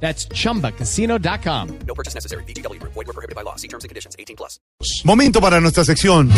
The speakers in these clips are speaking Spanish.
That's chumbacasino.com. No purchase necessary. BGW. Void were prohibited by law. See terms and conditions. 18 plus. Momento para nuestra sección.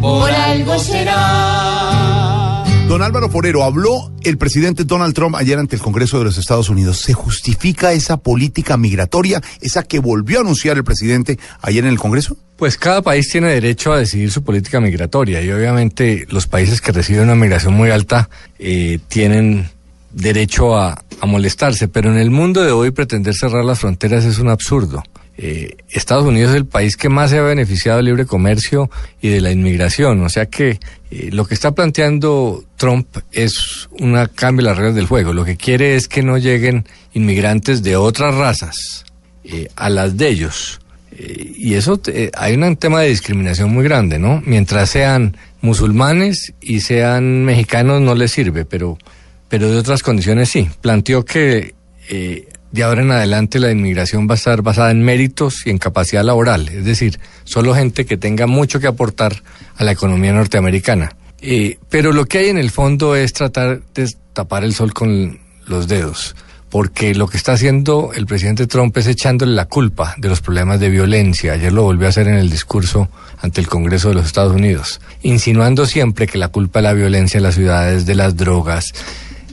Por algo será. Don Álvaro Forero, habló el presidente Donald Trump ayer ante el Congreso de los Estados Unidos. ¿Se justifica esa política migratoria, esa que volvió a anunciar el presidente ayer en el Congreso? Pues cada país tiene derecho a decidir su política migratoria y obviamente los países que reciben una migración muy alta eh, tienen derecho a, a molestarse, pero en el mundo de hoy pretender cerrar las fronteras es un absurdo. Eh, Estados Unidos es el país que más se ha beneficiado del libre comercio y de la inmigración, o sea que eh, lo que está planteando Trump es un cambio de las reglas del juego. Lo que quiere es que no lleguen inmigrantes de otras razas eh, a las de ellos. Y eso hay un tema de discriminación muy grande, ¿no? Mientras sean musulmanes y sean mexicanos no les sirve, pero pero de otras condiciones sí. Planteó que eh, de ahora en adelante la inmigración va a estar basada en méritos y en capacidad laboral, es decir, solo gente que tenga mucho que aportar a la economía norteamericana. Eh, pero lo que hay en el fondo es tratar de tapar el sol con los dedos, porque lo que está haciendo el presidente Trump es echándole la culpa de los problemas de violencia. Ayer lo volvió a hacer en el discurso ante el Congreso de los Estados Unidos, insinuando siempre que la culpa de la violencia en las ciudades, de las drogas,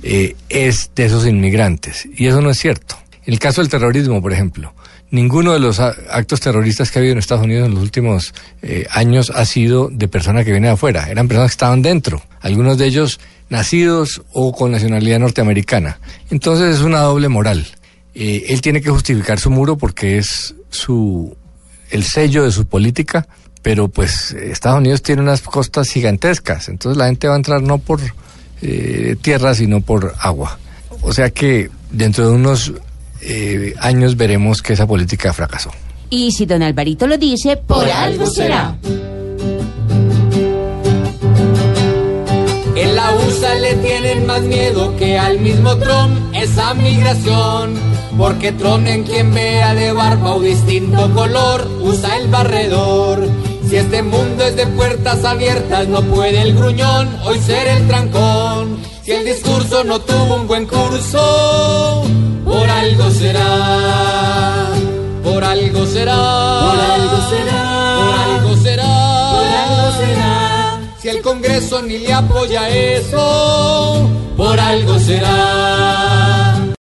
eh, es de esos inmigrantes. Y eso no es cierto. El caso del terrorismo, por ejemplo, ninguno de los actos terroristas que ha habido en Estados Unidos en los últimos eh, años ha sido de personas que vienen de afuera. Eran personas que estaban dentro. Algunos de ellos nacidos o con nacionalidad norteamericana. Entonces es una doble moral. Eh, él tiene que justificar su muro porque es su el sello de su política, pero pues Estados Unidos tiene unas costas gigantescas, entonces la gente va a entrar no por eh, tierra, sino por agua. O sea que dentro de unos eh, años veremos que esa política fracasó. Y si don Alvarito lo dice, por algo será. En la USA le tienen más miedo que al mismo Trump esa migración. Porque Trump en quien vea de barba o distinto color usa el barredor. Este mundo es de puertas abiertas, no puede el gruñón hoy ser el trancón. Si el discurso no tuvo un buen curso, por algo será. Por algo será. Por algo será. Por algo será. Por algo será. Si el Congreso ni le apoya eso, por algo será.